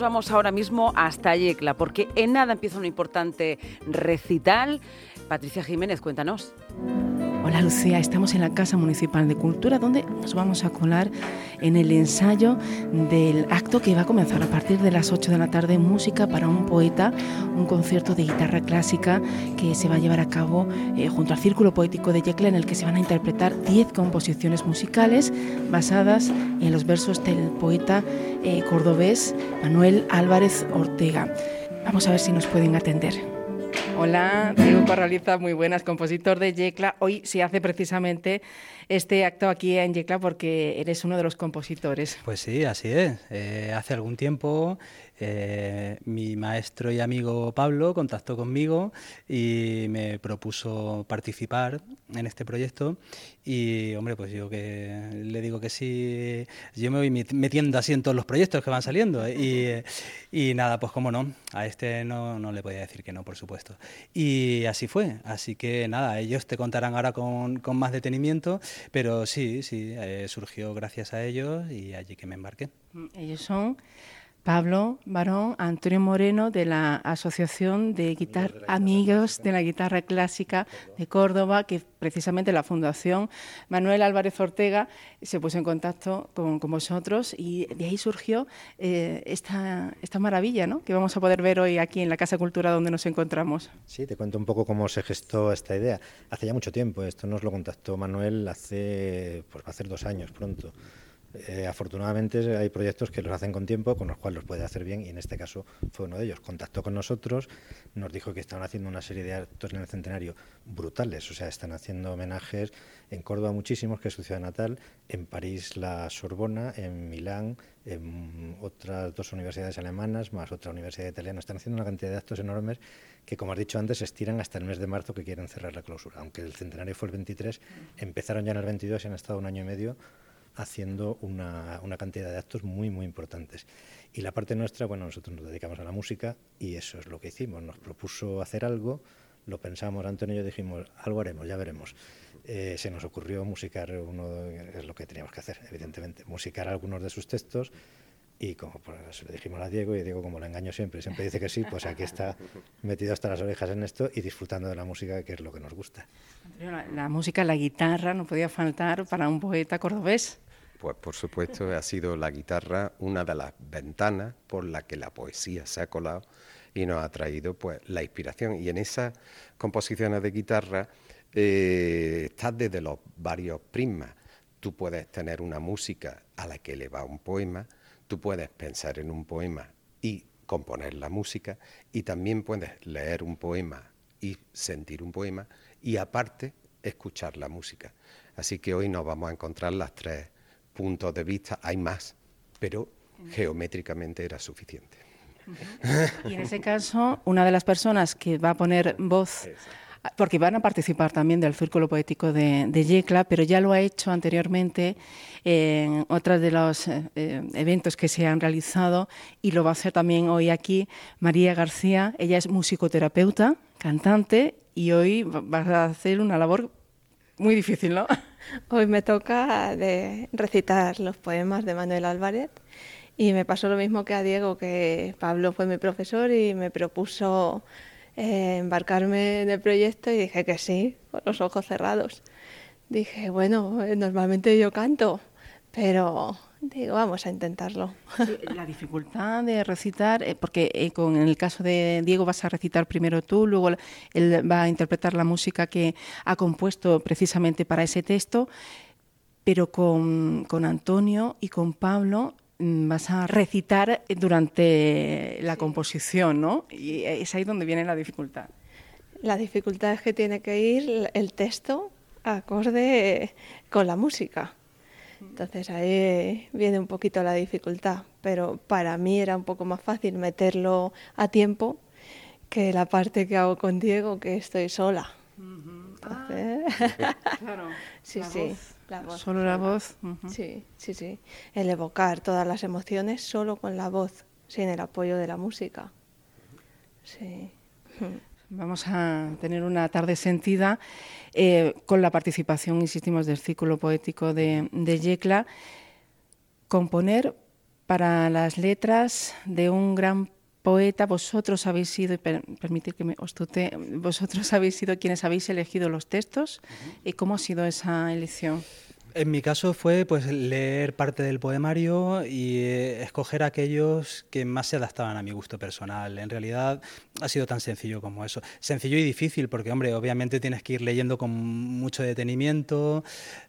Vamos ahora mismo hasta Yecla, porque en nada empieza un importante recital. Patricia Jiménez, cuéntanos. Hola Lucía, estamos en la Casa Municipal de Cultura donde nos vamos a colar en el ensayo del acto que va a comenzar a partir de las 8 de la tarde, Música para un poeta, un concierto de guitarra clásica que se va a llevar a cabo eh, junto al Círculo Poético de Yecla en el que se van a interpretar 10 composiciones musicales basadas en los versos del poeta eh, cordobés Manuel Álvarez Ortega. Vamos a ver si nos pueden atender. Hola, Diego Corraliza, muy buenas, compositor de Yecla. Hoy se hace precisamente este acto aquí en Yecla porque eres uno de los compositores. Pues sí, así es. Eh, hace algún tiempo eh, mi maestro y amigo Pablo contactó conmigo y me propuso participar en este proyecto y hombre pues yo que le digo que sí yo me voy metiendo así en todos los proyectos que van saliendo y, y nada pues como no a este no, no, le podía decir que no por supuesto y así fue. Así que nada ellos te contarán ahora con, con más detenimiento pero sí sí eh, surgió gracias a ellos y allí que me embarqué. Ellos son Pablo Barón, Antonio Moreno de la Asociación de Guitar Amigos de la Guitarra Clásica de Córdoba, que precisamente la Fundación Manuel Álvarez Ortega se puso en contacto con, vosotros y de ahí surgió eh, esta, esta maravilla ¿no? que vamos a poder ver hoy aquí en la Casa Cultura donde nos encontramos. Sí, te cuento un poco cómo se gestó esta idea. Hace ya mucho tiempo, esto nos lo contactó Manuel hace, pues va a ser dos años pronto. Eh, afortunadamente hay proyectos que los hacen con tiempo, con los cuales los puede hacer bien y en este caso fue uno de ellos. Contactó con nosotros, nos dijo que estaban haciendo una serie de actos en el centenario brutales, o sea, están haciendo homenajes en Córdoba muchísimos, que es su ciudad natal, en París la Sorbona, en Milán, en otras dos universidades alemanas, más otra universidad italiana. Están haciendo una cantidad de actos enormes que, como has dicho antes, se estiran hasta el mes de marzo que quieren cerrar la clausura. Aunque el centenario fue el 23, empezaron ya en el 22 y han estado un año y medio haciendo una, una, cantidad de actos muy, muy importantes. Y la parte nuestra, bueno, nosotros nos dedicamos a la música y eso es lo que hicimos. Nos propuso hacer algo, lo pensamos, Antonio y yo dijimos, algo haremos, ya veremos. Eh, se nos ocurrió musicar uno, es lo que teníamos que hacer, evidentemente, musicar algunos de sus textos y como pues, le dijimos a Diego, y Diego como lo engaño siempre, siempre dice que sí, pues aquí está metido hasta las orejas en esto y disfrutando de la música, que es lo que nos gusta. La, la música, la guitarra, no podía faltar para un poeta cordobés. Pues por supuesto ha sido la guitarra una de las ventanas por la que la poesía se ha colado y nos ha traído pues la inspiración. Y en esas composiciones de guitarra eh, está desde los varios prismas. Tú puedes tener una música a la que le va un poema, tú puedes pensar en un poema y componer la música, y también puedes leer un poema y sentir un poema, y aparte escuchar la música. Así que hoy nos vamos a encontrar las tres puntos de vista, hay más, pero geométricamente era suficiente. Y en ese caso, una de las personas que va a poner voz, porque van a participar también del Círculo Poético de, Yecla, pero ya lo ha hecho anteriormente en otros de los eh, eventos que se han realizado y lo va a hacer también hoy aquí María García. Ella es musicoterapeuta, cantante y hoy va a hacer una labor muy difícil, ¿no? Hoy me toca de recitar los poemas de Manuel Álvarez y me pasó lo mismo que a Diego, que Pablo fue mi profesor y me propuso eh, embarcarme en el proyecto y dije que sí, con los ojos cerrados. Dije, bueno, eh, normalmente yo canto, pero Digo, vamos a intentarlo. la dificultad de recitar, eh, porque eh, con el caso de Diego vas a recitar primero tú, luego él va a interpretar la música que ha compuesto precisamente para ese texto, pero con, con Antonio y con Pablo mm, vas a recitar durante la composición, ¿no? Y es ahí donde viene la dificultad. La dificultad es que tiene que ir el texto acorde con la música. Entonces ahí viene un poquito la dificultad, pero para mí era un poco más fácil meterlo a tiempo que la parte que hago con Diego, que estoy sola. claro. sí, sí. La voz. Solo la voz. Sí, sí, sí. El evocar todas las emociones solo con la voz, sin el apoyo de la música. Sí. Vamos a tener una tarde sentida eh, con la participación, insistimos, del círculo poético de, Yecla. Componer para las letras de un gran poeta, vosotros habéis sido, permitir que me os vosotros habéis sido quienes habéis elegido los textos y cómo ha sido esa elección. En mi caso fue pues leer parte del poemario y eh, escoger aquellos que más se adaptaban a mi gusto personal. En realidad ha sido tan sencillo como eso. Sencillo y difícil porque, hombre, obviamente tienes que ir leyendo con mucho detenimiento,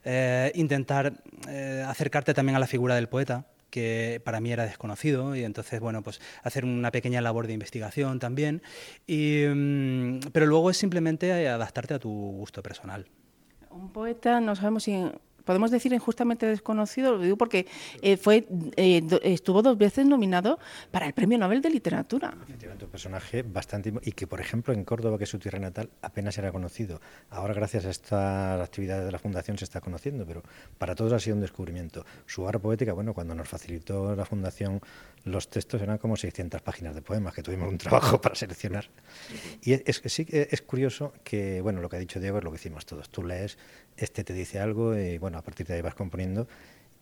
eh, intentar eh, acercarte también a la figura del poeta que para mí era desconocido y entonces, bueno, pues hacer una pequeña labor de investigación también. Mm, pero luego es simplemente adaptarte a tu gusto personal. Un poeta, no sabemos si podemos decir injustamente desconocido, lo digo porque eh, fue eh, estuvo dos veces nominado para el Premio Nobel de Literatura. Un personaje bastante... y que, por ejemplo, en Córdoba, que es su tierra natal, apenas era conocido. Ahora, gracias a estas actividades de la Fundación, se está conociendo, pero para todos ha sido un descubrimiento. Su obra poética, bueno, cuando nos facilitó la Fundación los textos, eran como 600 páginas de poemas, que tuvimos un trabajo para seleccionar. Y es, sí es curioso que, bueno, lo que ha dicho Diego es lo que hicimos todos. Tú lees este te dice algo y bueno, a partir de ahí vas componiendo.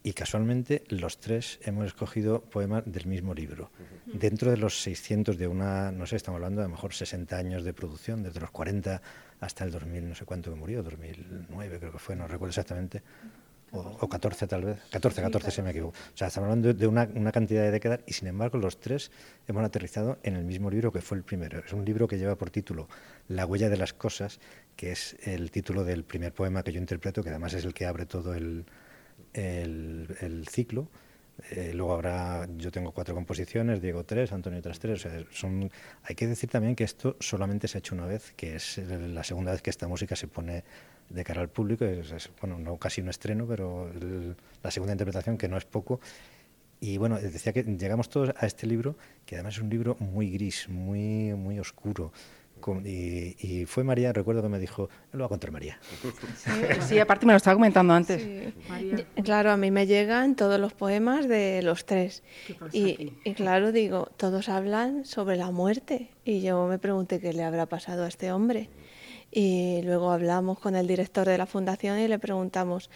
Y casualmente los tres hemos escogido poemas del mismo libro. Dentro de los 600 de una, no sé, estamos hablando de a lo mejor 60 años de producción, desde los 40 hasta el 2000, no sé cuánto que murió, 2009 creo que fue, no recuerdo exactamente. O, 14 tal vez, 14, 14 se me equivoco. O sea, estamos hablando de una, una, cantidad de décadas y sin embargo los tres hemos aterrizado en el mismo libro que fue el primero. Es un libro que lleva por título La huella de las cosas que es el título del primer poema que yo interpreto, que además es el que abre todo el, el, ciclo. Eh, luego habrá, yo tengo cuatro composiciones, Diego tres, Antonio otras tres. O sea, son, hay que decir también que esto solamente se ha hecho una vez, que es la segunda vez que esta música se pone de cara al público. Es, bueno, no casi un estreno, pero la segunda interpretación, que no es poco. Y bueno, decía que llegamos todos a este libro, que además es un libro muy gris, muy, muy oscuro. Y, fue María, recuerdo que me dijo, lo va a contar María. Sí, aparte me lo estaba comentando antes. Claro, a mí me llegan todos los poemas de los tres. Y, y, claro, digo, todos hablan sobre la muerte. Y yo me pregunté qué le habrá pasado a este hombre. Y luego hablamos con el director de la fundación y le preguntamos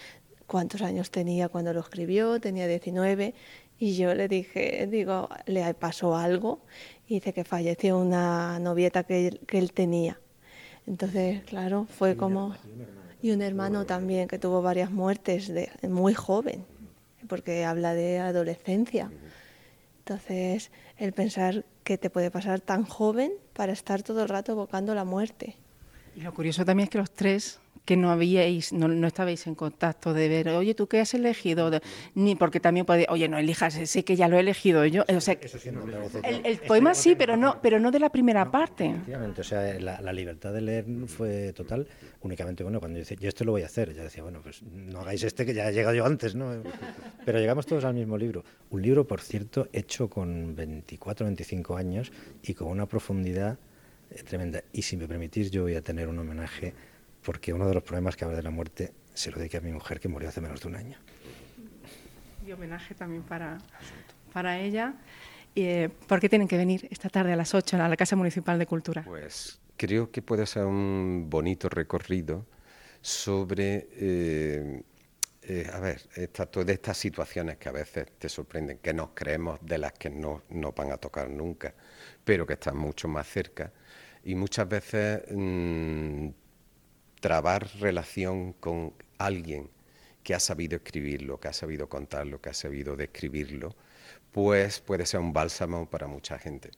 cuántos años tenía cuando lo escribió, tenía 19. Y yo le dije, digo, ¿le pasó algo? dice que falleció una novieta que él, que él tenía. Entonces, claro, fue como... Y un hermano también que tuvo varias muertes de muy joven, porque habla de adolescencia. Entonces, el pensar que te puede pasar tan joven para estar todo el rato evocando la muerte. Y lo curioso también es que los tres que no habíais, no, no, estabais en contacto de ver, oye, ¿tú qué has elegido? Ni porque también puede, oye, no elijas, sé que ya lo he elegido yo. O sea, el, poema sí, pero no, pero no de la primera parte. Efectivamente, o sea, la, libertad de leer fue total. Únicamente, bueno, cuando yo decía, yo esto lo voy a hacer, ya decía, bueno, pues no hagáis este que ya he llegado yo antes, ¿no? Pero llegamos todos al mismo libro. Un libro, por cierto, hecho con 24, 25 años y con una profundidad tremenda. Y si me permitís, yo voy a tener un homenaje porque uno de los problemas que habla de la muerte se lo dediqué a mi mujer que murió hace menos de un año. Y homenaje también para, para ella. Eh, ¿Por qué tienen que venir esta tarde a las 8 a la Casa Municipal de Cultura? Pues creo que puede ser un bonito recorrido sobre, eh, eh, a ver, todas estas situaciones que a veces te sorprenden, que nos creemos de las que no nos van a tocar nunca, pero que están mucho más cerca. Y muchas veces mm, trabar relación con alguien que ha sabido escribirlo, que ha sabido contarlo, que ha sabido describirlo, pues puede ser un bálsamo para mucha gente.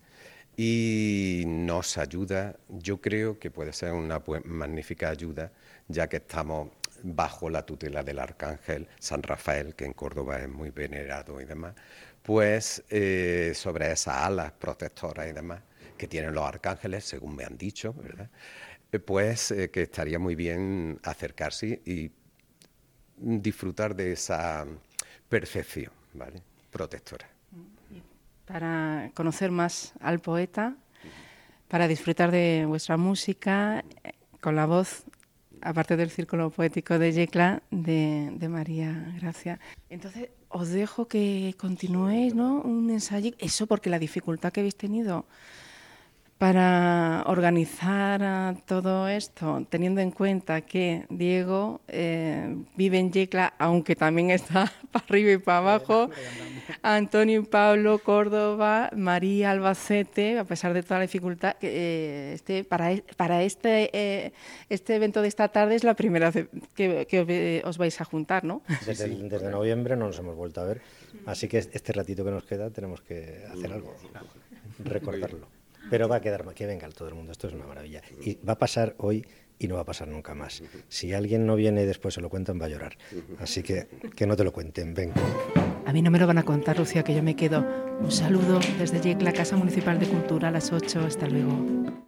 Y nos ayuda, yo creo que puede ser una magnífica ayuda, ya que estamos bajo la tutela del arcángel San Rafael, que en Córdoba es muy venerado y demás, pues eh, sobre esas alas protectoras y demás que tienen los arcángeles, según me han dicho, ¿verdad? Eh, pues eh, que estaría muy bien acercarse y disfrutar de esa percepción ¿vale? protectora. Para conocer más al poeta, para disfrutar de vuestra música, eh, con la voz, aparte del círculo poético de Yecla, de, María Gracia. Entonces, os dejo que continuéis, ¿no? Un ensayo, eso porque la dificultad que habéis tenido para organizar todo esto, teniendo en cuenta que Diego eh, vive en Yecla, aunque también está para arriba y para abajo, Antonio y Pablo, Córdoba, María Albacete, a pesar de toda la dificultad, eh, este, para, e, para este, eh, este evento de esta tarde es la primera vez que, os vais a juntar, ¿no? Desde, desde noviembre no nos hemos vuelto a ver, así que este ratito que nos queda tenemos que hacer algo, recordarlo. Pero va a quedar, que venga todo el mundo, esto es una maravilla. Y va a pasar hoy y no va a pasar nunca más. Si alguien no viene y después se lo cuentan, va a llorar. Así que que no te lo cuenten, ven. A mí no me lo van a contar, Lucía, que yo me quedo. Un saludo desde la Casa Municipal de Cultura, a las 8. Hasta luego.